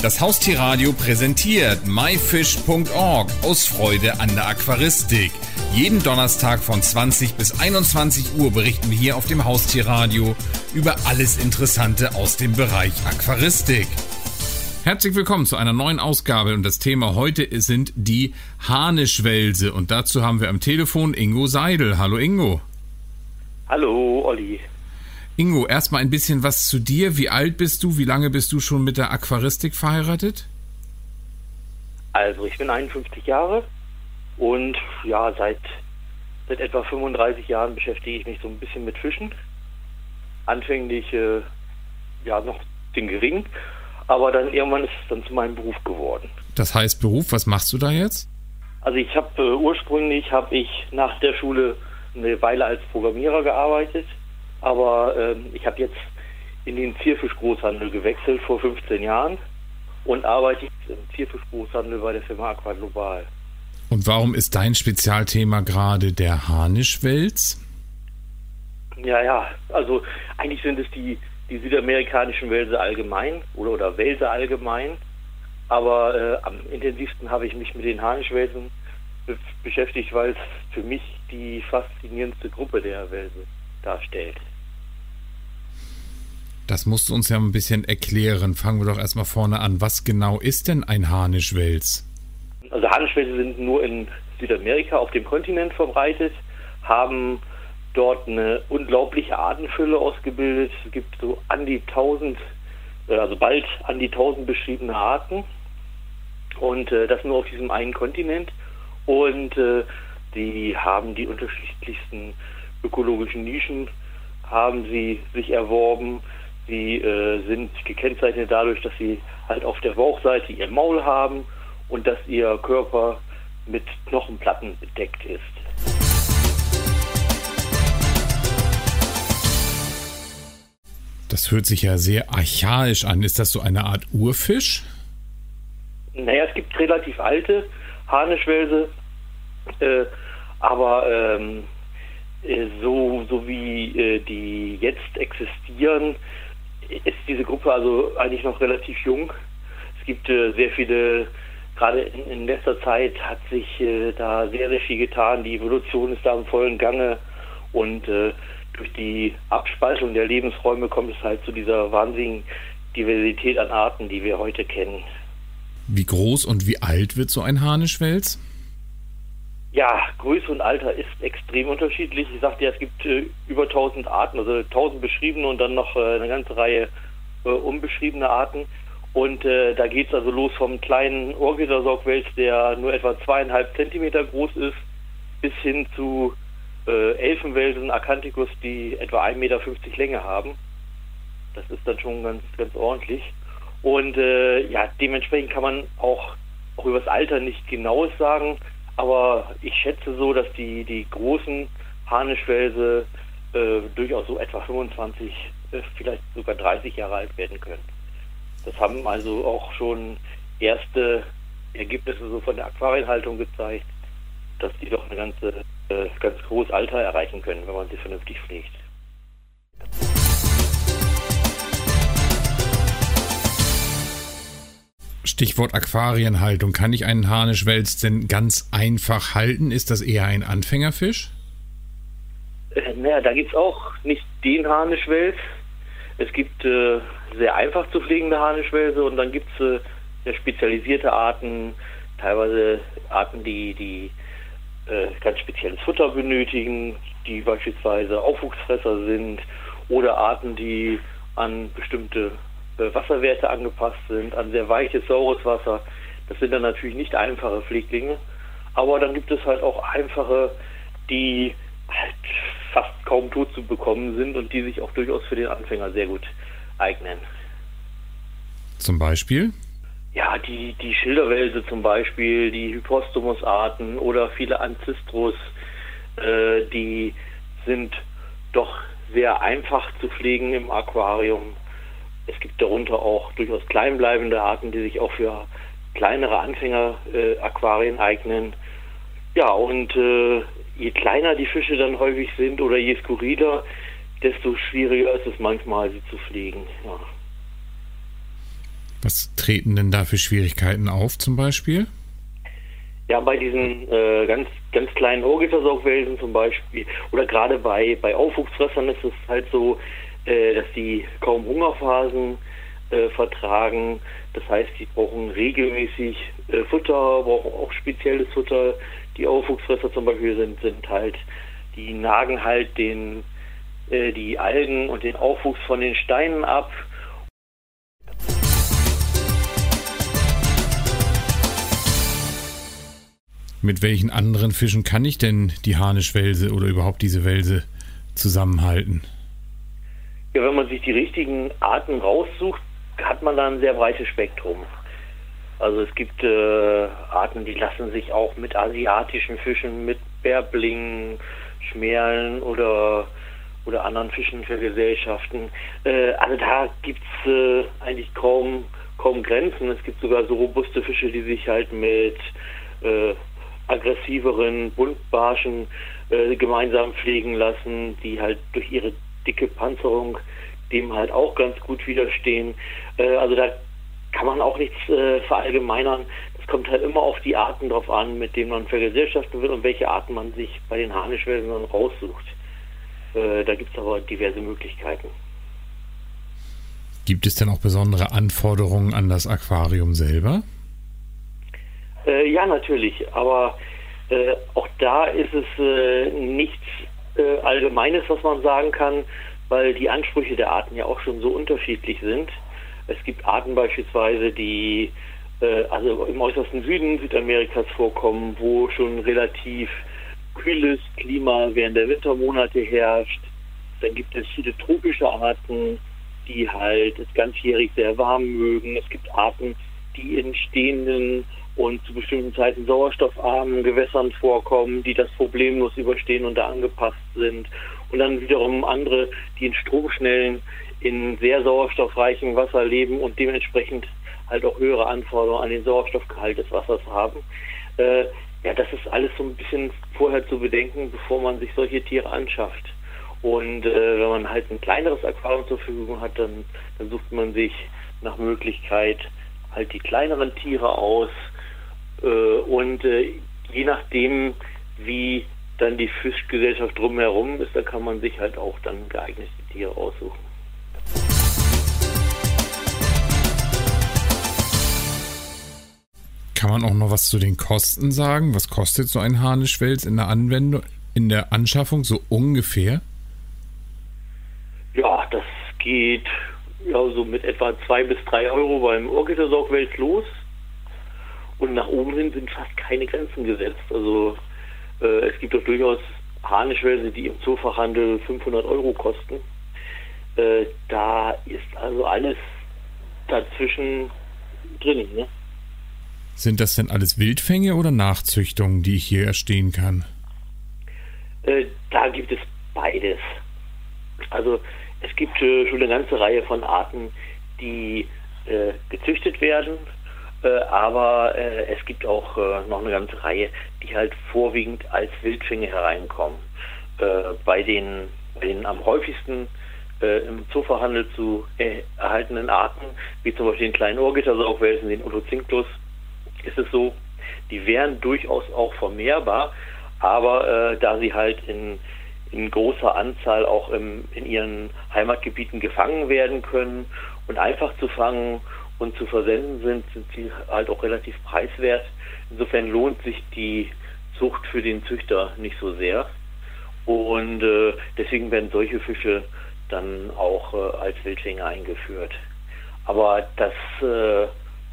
Das Haustierradio präsentiert myfish.org aus Freude an der Aquaristik. Jeden Donnerstag von 20 bis 21 Uhr berichten wir hier auf dem Haustierradio über alles Interessante aus dem Bereich Aquaristik. Herzlich willkommen zu einer neuen Ausgabe und das Thema heute sind die Harnischwälse und dazu haben wir am Telefon Ingo Seidel. Hallo Ingo. Hallo Olli. Ingo, erstmal ein bisschen was zu dir. Wie alt bist du? Wie lange bist du schon mit der Aquaristik verheiratet? Also, ich bin 51 Jahre und ja, seit, seit etwa 35 Jahren beschäftige ich mich so ein bisschen mit Fischen. Anfänglich äh, ja noch den gering, aber dann irgendwann ist es dann zu meinem Beruf geworden. Das heißt Beruf, was machst du da jetzt? Also ich habe äh, ursprünglich habe ich nach der Schule eine Weile als Programmierer gearbeitet aber ähm, ich habe jetzt in den Zierfischgroßhandel gewechselt vor 15 Jahren und arbeite jetzt im Zierfischgroßhandel bei der Firma Aqua Global. Und warum ist dein Spezialthema gerade der Harnischwels? Ja, ja, also eigentlich sind es die, die südamerikanischen Wälse allgemein oder, oder Wälse allgemein. Aber äh, am intensivsten habe ich mich mit den Harnischwelsen beschäftigt, weil es für mich die faszinierendste Gruppe der Wälse darstellt. Das musst du uns ja ein bisschen erklären. Fangen wir doch erstmal vorne an. Was genau ist denn ein Harnischwels? Also Harnischwälse sind nur in Südamerika auf dem Kontinent verbreitet, haben dort eine unglaubliche Artenfülle ausgebildet. Es gibt so an die 1000, äh, also bald an die 1000 beschriebene Arten. Und äh, das nur auf diesem einen Kontinent. Und äh, die haben die unterschiedlichsten ökologischen Nischen, haben sie sich erworben. Sie äh, sind gekennzeichnet dadurch, dass sie halt auf der Bauchseite ihr Maul haben und dass ihr Körper mit Knochenplatten bedeckt ist. Das hört sich ja sehr archaisch an. Ist das so eine Art Urfisch? Naja, es gibt relativ alte Harnischwälse, äh, aber ähm, äh, so, so wie äh, die jetzt existieren, ist diese Gruppe also eigentlich noch relativ jung. Es gibt äh, sehr viele, gerade in, in, letzter Zeit hat sich äh, da sehr, sehr viel getan. Die Evolution ist da im vollen Gange und äh, durch die Abspaltung der Lebensräume kommt es halt zu dieser wahnsinnigen Diversität an Arten, die wir heute kennen. Wie groß und wie alt wird so ein Harnischwels? Ja, Größe und Alter ist extrem unterschiedlich. Ich sagte ja, es gibt äh, über 1000 Arten, also 1000 beschriebene und dann noch äh, eine ganze Reihe äh, unbeschriebene Arten. Und äh, da geht es also los vom kleinen Ohrgitter-Saugwels, der nur etwa zweieinhalb Zentimeter groß ist, bis hin zu äh, Elfenwelsen, Acanthicus, die etwa 1,50 Meter Länge haben. Das ist dann schon ganz, ganz ordentlich. Und äh, ja, dementsprechend kann man auch, auch über das Alter nicht genaues sagen. Aber ich schätze so, dass die, die großen Harnischwälse äh, durchaus so etwa 25, äh, vielleicht sogar 30 Jahre alt werden können. Das haben also auch schon erste Ergebnisse so von der Aquarienhaltung gezeigt, dass die doch ein ganze, äh, ganz großes Alter erreichen können, wenn man sie vernünftig pflegt. Stichwort Aquarienhaltung. Kann ich einen Harnischwels denn ganz einfach halten? Ist das eher ein Anfängerfisch? Äh, naja, da gibt es auch nicht den Harnischwels. Es gibt äh, sehr einfach zu pflegende Harnischwälse und dann gibt es äh, spezialisierte Arten, teilweise Arten, die, die äh, ganz spezielles Futter benötigen, die beispielsweise Aufwuchsfresser sind oder Arten, die an bestimmte Wasserwerte angepasst sind, an sehr weiches, saures Wasser. Das sind dann natürlich nicht einfache Pfleglinge, aber dann gibt es halt auch einfache, die halt fast kaum tot zu bekommen sind und die sich auch durchaus für den Anfänger sehr gut eignen. Zum Beispiel? Ja, die, die Schilderwälse zum Beispiel, die Hypostomus-Arten oder viele Ancistros, äh, die sind doch sehr einfach zu pflegen im Aquarium. Es gibt darunter auch durchaus kleinbleibende Arten, die sich auch für kleinere Anfänger-Aquarien äh, eignen. Ja, und äh, je kleiner die Fische dann häufig sind oder je skurriler, desto schwieriger ist es manchmal, sie zu pflegen. Ja. Was treten denn da für Schwierigkeiten auf zum Beispiel? Ja, bei diesen äh, ganz, ganz kleinen Ohrgittersaugwelsen zum Beispiel oder gerade bei, bei Aufwuchsfressern ist es halt so, äh, dass die kaum Hungerphasen äh, vertragen. Das heißt, die brauchen regelmäßig äh, Futter, brauchen auch spezielles Futter. Die Aufwuchsfresser zum Beispiel sind, sind halt, die nagen halt den, äh, die Algen und den Aufwuchs von den Steinen ab Mit welchen anderen Fischen kann ich denn die Harnischwelse oder überhaupt diese Welse zusammenhalten? Ja, wenn man sich die richtigen Arten raussucht, hat man da ein sehr breites Spektrum. Also es gibt äh, Arten, die lassen sich auch mit asiatischen Fischen, mit Bärblingen, Schmerlen oder oder anderen Fischen vergesellschaften. Äh, also da gibt es äh, eigentlich kaum kaum Grenzen. Es gibt sogar so robuste Fische, die sich halt mit äh, aggressiveren Buntbarschen äh, gemeinsam pflegen lassen, die halt durch ihre dicke Panzerung dem halt auch ganz gut widerstehen. Äh, also da kann man auch nichts äh, verallgemeinern. Es kommt halt immer auf die Arten drauf an, mit denen man vergesellschaften will und welche Arten man sich bei den Harnischwelsen dann raussucht. Äh, da gibt es aber diverse Möglichkeiten. Gibt es denn auch besondere Anforderungen an das Aquarium selber? Ja, natürlich, aber auch da ist es nichts äh, Allgemeines, was man sagen kann, weil die Ansprüche der Arten ja auch schon so unterschiedlich sind. Es gibt Arten beispielsweise, die äh, also im äußersten Süden Südamerikas vorkommen, wo schon relativ kühles Klima während der Wintermonate herrscht. Dann gibt es viele tropische Arten, die halt es ganzjährig sehr warm mögen. Es gibt Arten, die in stehenden und zu bestimmten Zeiten sauerstoffarmen Gewässern vorkommen, die das problemlos überstehen und da angepasst sind. Und dann wiederum andere, die in stromschnellen, in sehr sauerstoffreichem Wasser leben und dementsprechend halt auch höhere Anforderungen an den Sauerstoffgehalt des Wassers haben. Äh, ja, das ist alles so ein bisschen vorher zu bedenken, bevor man sich solche Tiere anschafft. Und äh, wenn man halt ein kleineres Aquarium zur Verfügung hat, dann, dann sucht man sich nach Möglichkeit halt die kleineren Tiere aus, und äh, je nachdem, wie dann die Fischgesellschaft drumherum ist, da kann man sich halt auch dann geeignete Tiere aussuchen. Kann man auch noch was zu den Kosten sagen? Was kostet so ein Harnischwels in der Anwendung, in der Anschaffung so ungefähr? Ja, das geht ja so mit etwa zwei bis drei Euro beim Urgittersaugwels los. Und nach oben hin sind fast keine Grenzen gesetzt. Also äh, es gibt doch durchaus Harnischwälse, die im Zoofachhandel 500 Euro kosten. Äh, da ist also alles dazwischen drin. Ne? Sind das denn alles Wildfänge oder Nachzüchtungen, die ich hier erstehen kann? Äh, da gibt es beides. Also es gibt äh, schon eine ganze Reihe von Arten, die äh, gezüchtet werden äh, aber äh, es gibt auch äh, noch eine ganze Reihe, die halt vorwiegend als Wildfinge hereinkommen. Äh, bei, den, bei den am häufigsten äh, im Zooverhandel zu erhaltenen Arten, wie zum Beispiel den kleinen Ohrgittersaugwelsen, den Otocinklus, ist es so, die wären durchaus auch vermehrbar, aber äh, da sie halt in, in großer Anzahl auch im, in ihren Heimatgebieten gefangen werden können und einfach zu fangen und zu versenden sind, sind sie halt auch relativ preiswert. Insofern lohnt sich die Zucht für den Züchter nicht so sehr. Und äh, deswegen werden solche Fische dann auch äh, als Wildfänger eingeführt. Aber das äh,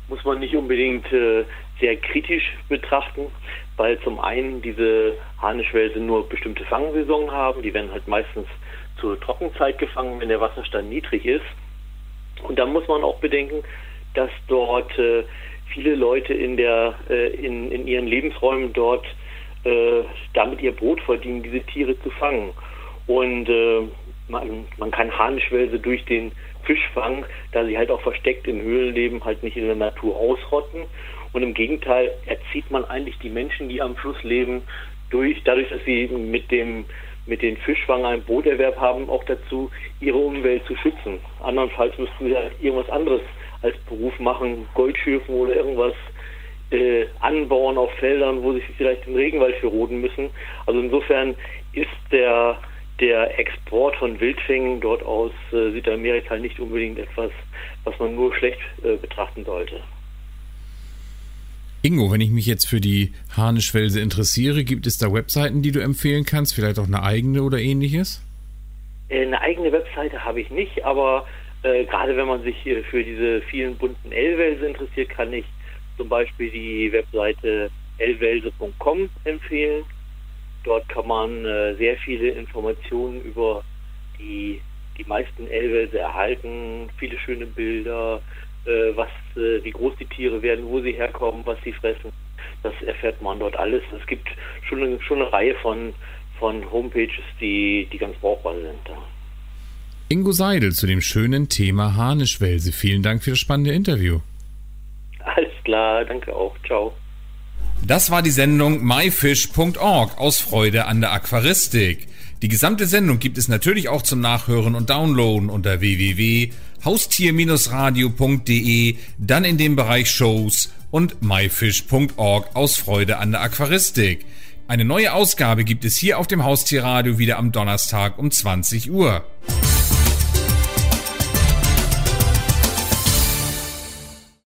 muss man nicht unbedingt äh, sehr kritisch betrachten, weil zum einen diese Harnischwälse nur bestimmte Fangsaison haben. Die werden halt meistens zur Trockenzeit gefangen, wenn der Wasserstand niedrig ist. Und da muss man auch bedenken, dass dort äh, viele Leute in, der, äh, in, in ihren Lebensräumen dort äh, damit ihr Brot verdienen, diese Tiere zu fangen. Und äh, man, man kann Harnischwälse durch den Fischfang, da sie halt auch versteckt in Höhlen leben, halt nicht in der Natur ausrotten. Und im Gegenteil erzieht man eigentlich die Menschen, die am Fluss leben, durch, dadurch, dass sie mit dem mit den Fischfang einen Broterwerb haben, auch dazu, ihre Umwelt zu schützen. Andernfalls müssten sie ja irgendwas anderes als Beruf machen, Goldschürfen oder irgendwas äh, anbauen auf Feldern, wo sie vielleicht im Regenwald für roden müssen. Also insofern ist der der Export von Wildfängen dort aus äh, Südamerika nicht unbedingt etwas, was man nur schlecht äh, betrachten sollte. Ingo, wenn ich mich jetzt für die Harnischwelse interessiere, gibt es da Webseiten, die du empfehlen kannst? Vielleicht auch eine eigene oder ähnliches? Äh, eine eigene Webseite habe ich nicht, aber äh, gerade wenn man sich für diese vielen bunten L-Welse interessiert, kann ich zum Beispiel die Webseite lwelse.com empfehlen. Dort kann man äh, sehr viele Informationen über die, die meisten Elwelse erhalten, viele schöne Bilder, äh, was, äh, wie groß die Tiere werden, wo sie herkommen, was sie fressen. Das erfährt man dort alles. Es gibt schon, eine, schon eine Reihe von, von Homepages, die, die ganz brauchbar sind. Ingo Seidel zu dem schönen Thema Harnischwelse. Vielen Dank für das spannende Interview. Alles klar, danke auch. Ciao. Das war die Sendung myfish.org aus Freude an der Aquaristik. Die gesamte Sendung gibt es natürlich auch zum Nachhören und Downloaden unter www.haustier-radio.de, dann in dem Bereich Shows und myfish.org aus Freude an der Aquaristik. Eine neue Ausgabe gibt es hier auf dem Haustierradio wieder am Donnerstag um 20 Uhr.